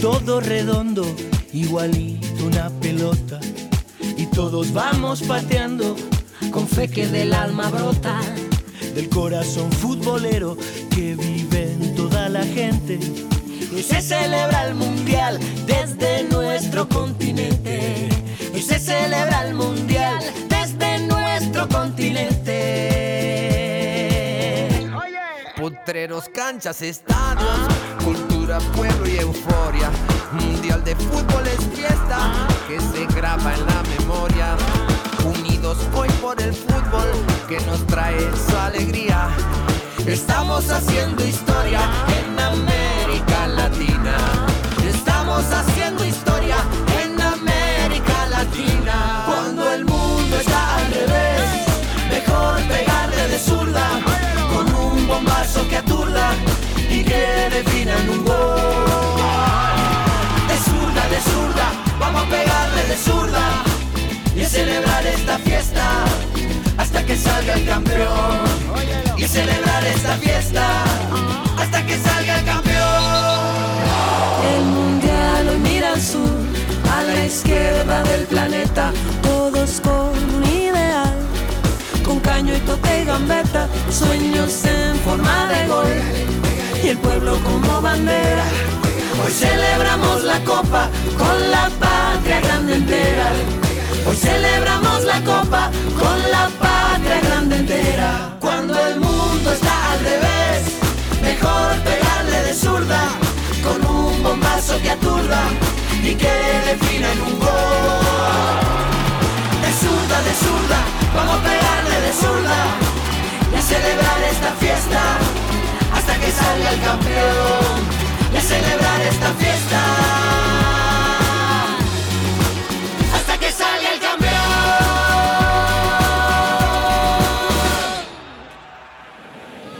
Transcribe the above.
todo redondo, igualito una pelota. Y todos vamos pateando con fe que del alma brota. Del corazón futbolero que vive en toda la gente. Y se celebra el mundial desde nuestro continente. Y se celebra el mundial desde nuestro continente. Potreros, canchas, estadios, cultura, pueblo y euforia. Mundial de fútbol es fiesta que se graba en la memoria. Unidos hoy por el fútbol que nos trae su alegría. Estamos haciendo historia en América Latina. Estamos haciendo historia en América Latina. Cuando el mundo está al revés, mejor pegarle de zurda con un bombazo que aturda y que defina en un celebrar esta fiesta hasta que salga el campeón. El mundial hoy mira al sur, a la izquierda del planeta, todos con un ideal. Con caño y toque y gambeta, sueños en forma de gol. Y el pueblo como bandera. Hoy celebramos la copa con la patria grande entera. Que aturda y que defina en un. De zurda, de zurda, vamos a pegarle de zurda y celebrar esta fiesta hasta que salga el campeón. Y celebrar